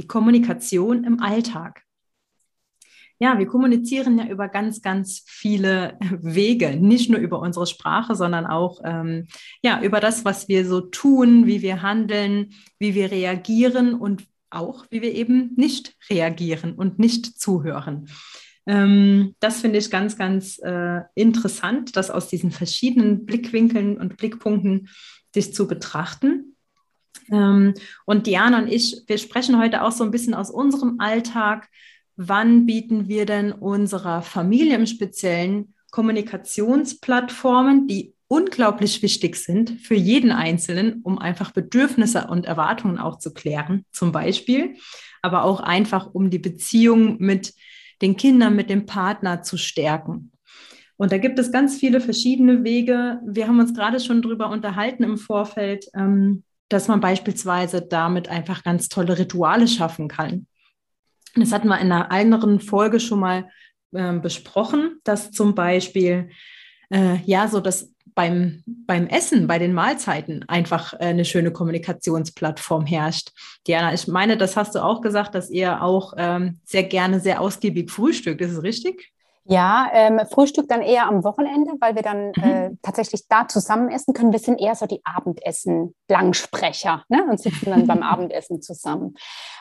die Kommunikation im Alltag. Ja, wir kommunizieren ja über ganz, ganz viele Wege, nicht nur über unsere Sprache, sondern auch ähm, ja, über das, was wir so tun, wie wir handeln, wie wir reagieren und auch, wie wir eben nicht reagieren und nicht zuhören. Ähm, das finde ich ganz, ganz äh, interessant, das aus diesen verschiedenen Blickwinkeln und Blickpunkten sich zu betrachten. Ähm, und Diana und ich, wir sprechen heute auch so ein bisschen aus unserem Alltag. Wann bieten wir denn unserer Familie im Speziellen Kommunikationsplattformen, die unglaublich wichtig sind für jeden Einzelnen, um einfach Bedürfnisse und Erwartungen auch zu klären, zum Beispiel, aber auch einfach, um die Beziehung mit den Kindern, mit dem Partner zu stärken. Und da gibt es ganz viele verschiedene Wege. Wir haben uns gerade schon darüber unterhalten im Vorfeld, ähm, dass man beispielsweise damit einfach ganz tolle Rituale schaffen kann. Das hatten wir in einer anderen Folge schon mal äh, besprochen, dass zum Beispiel äh, ja so dass beim, beim Essen, bei den Mahlzeiten einfach äh, eine schöne Kommunikationsplattform herrscht. Diana, ich meine, das hast du auch gesagt, dass ihr auch ähm, sehr gerne sehr ausgiebig frühstückt. Ist es richtig? Ja, ähm, Frühstück dann eher am Wochenende, weil wir dann mhm. äh, tatsächlich da zusammen essen können. Wir sind eher so die Abendessen-Langsprecher ne? und sitzen dann beim Abendessen zusammen.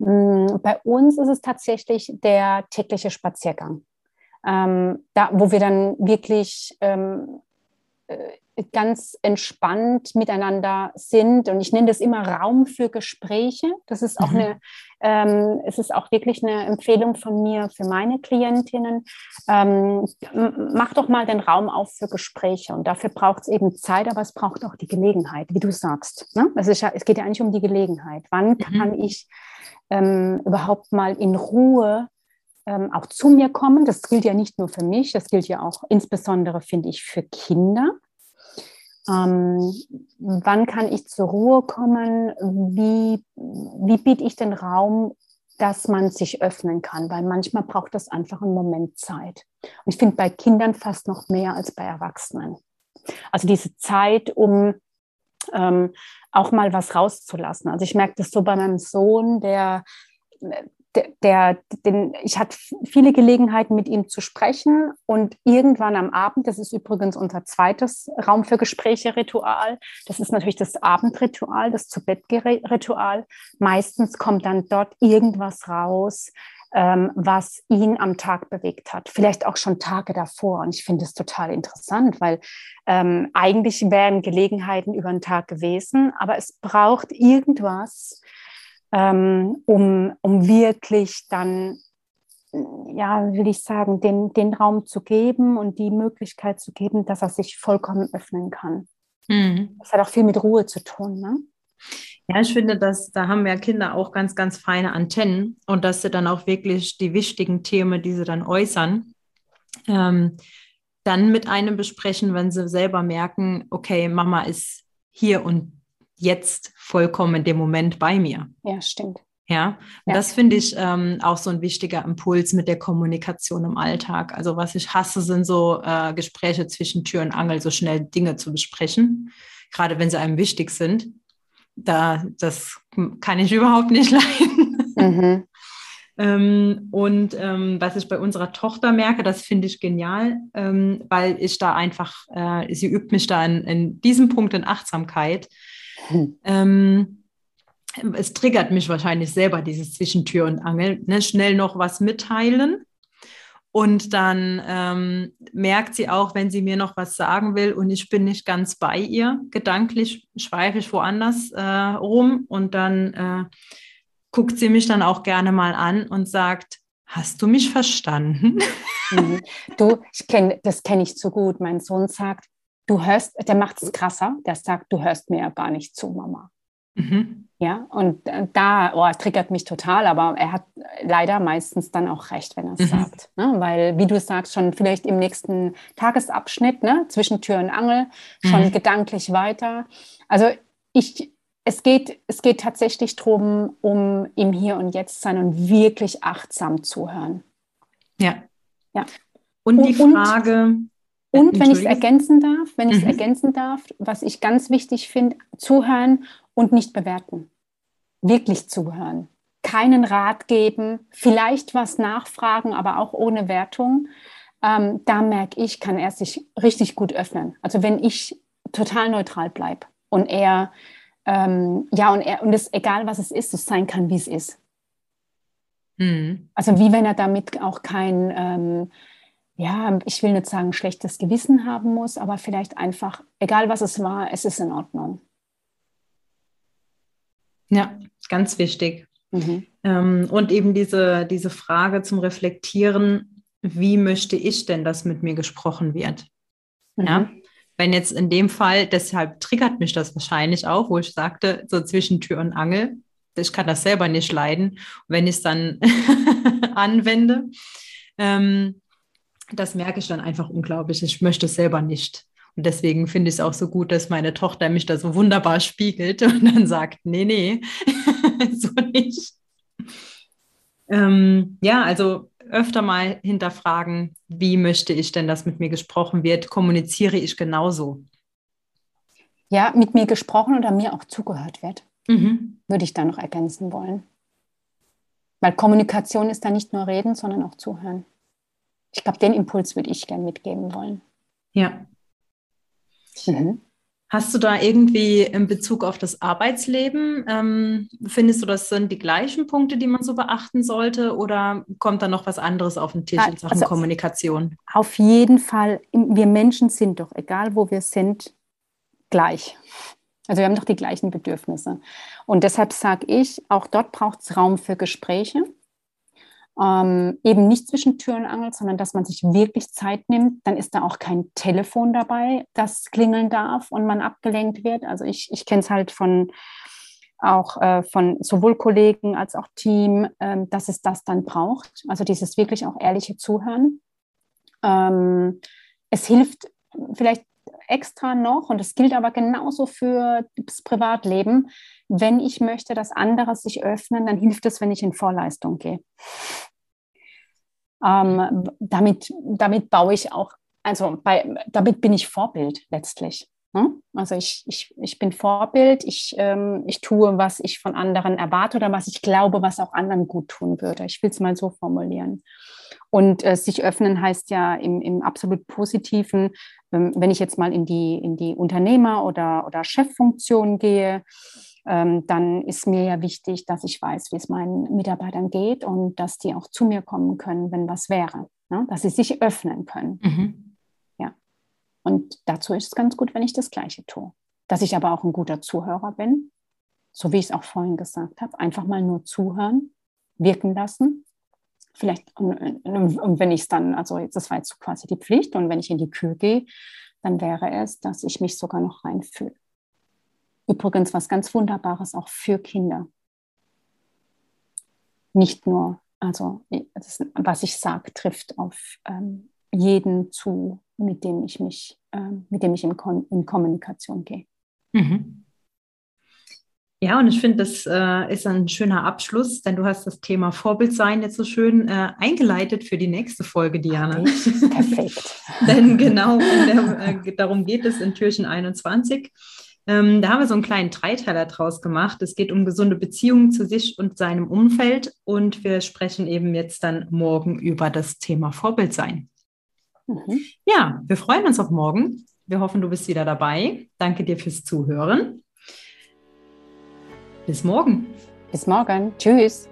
Ähm, bei uns ist es tatsächlich der tägliche Spaziergang, ähm, da, wo wir dann wirklich ähm, äh, ganz entspannt miteinander sind. Und ich nenne das immer Raum für Gespräche. Das ist auch mhm. eine, ähm, es ist auch wirklich eine Empfehlung von mir für meine Klientinnen. Ähm, mach doch mal den Raum auf für Gespräche. Und dafür braucht es eben Zeit, aber es braucht auch die Gelegenheit, wie du sagst. Ne? Es, ist ja, es geht ja eigentlich um die Gelegenheit. Wann mhm. kann ich ähm, überhaupt mal in Ruhe ähm, auch zu mir kommen. Das gilt ja nicht nur für mich, das gilt ja auch insbesondere, finde ich, für Kinder. Ähm, wann kann ich zur Ruhe kommen? Wie, wie biete ich den Raum, dass man sich öffnen kann? Weil manchmal braucht das einfach einen Moment Zeit. Und ich finde bei Kindern fast noch mehr als bei Erwachsenen. Also diese Zeit, um ähm, auch mal was rauszulassen. Also ich merke das so bei meinem Sohn, der der, den, ich hatte viele Gelegenheiten, mit ihm zu sprechen und irgendwann am Abend, das ist übrigens unser zweites Raum für Gespräche Ritual, das ist natürlich das Abendritual, das Zu-Bett-Ritual. Meistens kommt dann dort irgendwas raus, ähm, was ihn am Tag bewegt hat, vielleicht auch schon Tage davor. Und ich finde es total interessant, weil ähm, eigentlich wären Gelegenheiten über den Tag gewesen, aber es braucht irgendwas, ähm, um, um wirklich dann, ja, will ich sagen, den, den Raum zu geben und die Möglichkeit zu geben, dass er sich vollkommen öffnen kann. Mhm. Das hat auch viel mit Ruhe zu tun. Ne? Ja, ich finde, dass da haben ja Kinder auch ganz, ganz feine Antennen und dass sie dann auch wirklich die wichtigen Themen, die sie dann äußern, ähm, dann mit einem besprechen, wenn sie selber merken, okay, Mama ist hier und jetzt vollkommen in dem Moment bei mir. Ja, stimmt. Ja, ja. das finde ich ähm, auch so ein wichtiger Impuls mit der Kommunikation im Alltag. Also was ich hasse, sind so äh, Gespräche zwischen Tür und Angel, so schnell Dinge zu besprechen, gerade wenn sie einem wichtig sind. Da, das kann ich überhaupt nicht leiden. Mhm. ähm, und ähm, was ich bei unserer Tochter merke, das finde ich genial, ähm, weil ich da einfach, äh, sie übt mich da in, in diesem Punkt in Achtsamkeit hm. Ähm, es triggert mich wahrscheinlich selber, dieses Zwischentür und Angel. Ne? Schnell noch was mitteilen. Und dann ähm, merkt sie auch, wenn sie mir noch was sagen will und ich bin nicht ganz bei ihr, gedanklich schweife ich woanders äh, rum und dann äh, guckt sie mich dann auch gerne mal an und sagt, hast du mich verstanden? Mhm. Du, ich kenn, das kenne ich zu gut. Mein Sohn sagt, du hörst, der macht es krasser, der sagt, du hörst mir ja gar nicht zu, Mama. Mhm. Ja, und äh, da oh, triggert mich total, aber er hat leider meistens dann auch recht, wenn er es mhm. sagt. Ne? Weil, wie du sagst, schon vielleicht im nächsten Tagesabschnitt, ne, zwischen Tür und Angel, schon mhm. gedanklich weiter. Also ich, es geht, es geht tatsächlich darum, um im Hier und Jetzt sein und wirklich achtsam zuhören. Ja. Ja. Und, und die Frage. Und, und wenn ich es ergänzen darf, wenn ich es mhm. ergänzen darf, was ich ganz wichtig finde, zuhören und nicht bewerten. Wirklich zuhören. Keinen Rat geben, vielleicht was nachfragen, aber auch ohne Wertung. Ähm, da merke ich, kann er sich richtig gut öffnen. Also wenn ich total neutral bleibe und er, ähm, ja, und er, und es, egal was es ist, es sein kann, wie es ist. Mhm. Also wie wenn er damit auch kein, ähm, ja, ich will nicht sagen, schlechtes Gewissen haben muss, aber vielleicht einfach, egal was es war, es ist in Ordnung. Ja, ganz wichtig. Mhm. Ähm, und eben diese, diese Frage zum Reflektieren, wie möchte ich denn, dass mit mir gesprochen wird? Mhm. Ja, wenn jetzt in dem Fall, deshalb triggert mich das wahrscheinlich auch, wo ich sagte, so zwischen Tür und Angel, ich kann das selber nicht leiden, wenn ich es dann anwende. Ähm, das merke ich dann einfach unglaublich. Ich möchte es selber nicht. Und deswegen finde ich es auch so gut, dass meine Tochter mich da so wunderbar spiegelt und dann sagt, nee, nee, so nicht. Ähm, ja, also öfter mal hinterfragen, wie möchte ich denn, dass mit mir gesprochen wird? Kommuniziere ich genauso? Ja, mit mir gesprochen oder mir auch zugehört wird, mhm. würde ich da noch ergänzen wollen. Weil Kommunikation ist da nicht nur reden, sondern auch zuhören. Ich glaube, den Impuls würde ich gerne mitgeben wollen. Ja, Mhm. Hast du da irgendwie in Bezug auf das Arbeitsleben, ähm, findest du, das sind die gleichen Punkte, die man so beachten sollte oder kommt da noch was anderes auf den Tisch in Sachen also, Kommunikation? Auf jeden Fall, wir Menschen sind doch, egal wo wir sind, gleich. Also wir haben doch die gleichen Bedürfnisse. Und deshalb sage ich, auch dort braucht es Raum für Gespräche. Ähm, eben nicht zwischen Tür und Angel, sondern dass man sich wirklich Zeit nimmt. Dann ist da auch kein Telefon dabei, das klingeln darf und man abgelenkt wird. Also ich, ich kenne es halt von auch äh, von sowohl Kollegen als auch Team, äh, dass es das dann braucht. Also dieses wirklich auch ehrliche Zuhören. Ähm, es hilft vielleicht extra noch, und das gilt aber genauso für das Privatleben, wenn ich möchte, dass andere sich öffnen, dann hilft es, wenn ich in Vorleistung gehe. Ähm, damit, damit baue ich auch, also bei, damit bin ich Vorbild letztlich. Ne? Also ich, ich, ich bin Vorbild, ich, ähm, ich tue, was ich von anderen erwarte oder was ich glaube, was auch anderen gut tun würde. Ich will es mal so formulieren. Und äh, sich öffnen heißt ja im, im absolut positiven, ähm, wenn ich jetzt mal in die, in die Unternehmer- oder, oder Cheffunktion gehe, ähm, dann ist mir ja wichtig, dass ich weiß, wie es meinen Mitarbeitern geht und dass die auch zu mir kommen können, wenn was wäre, ne? dass sie sich öffnen können. Mhm. Ja. Und dazu ist es ganz gut, wenn ich das Gleiche tue. Dass ich aber auch ein guter Zuhörer bin, so wie ich es auch vorhin gesagt habe, einfach mal nur zuhören, wirken lassen. Vielleicht, und, wenn ich es dann, also das war jetzt quasi die Pflicht, und wenn ich in die Kür gehe, dann wäre es, dass ich mich sogar noch reinfühle. Übrigens was ganz Wunderbares auch für Kinder. Nicht nur, also das, was ich sage, trifft auf ähm, jeden zu, mit dem ich mich, ähm, mit dem ich in, Kon in Kommunikation gehe. Mhm. Ja, und ich finde, das äh, ist ein schöner Abschluss, denn du hast das Thema Vorbildsein jetzt so schön äh, eingeleitet für die nächste Folge, Diana. Perfekt. denn genau der, äh, darum geht es in Türchen 21. Ähm, da haben wir so einen kleinen Dreiteiler draus gemacht. Es geht um gesunde Beziehungen zu sich und seinem Umfeld. Und wir sprechen eben jetzt dann morgen über das Thema Vorbildsein. Mhm. Ja, wir freuen uns auf morgen. Wir hoffen, du bist wieder dabei. Danke dir fürs Zuhören. Bis morgen. Bis morgen. Tschüss.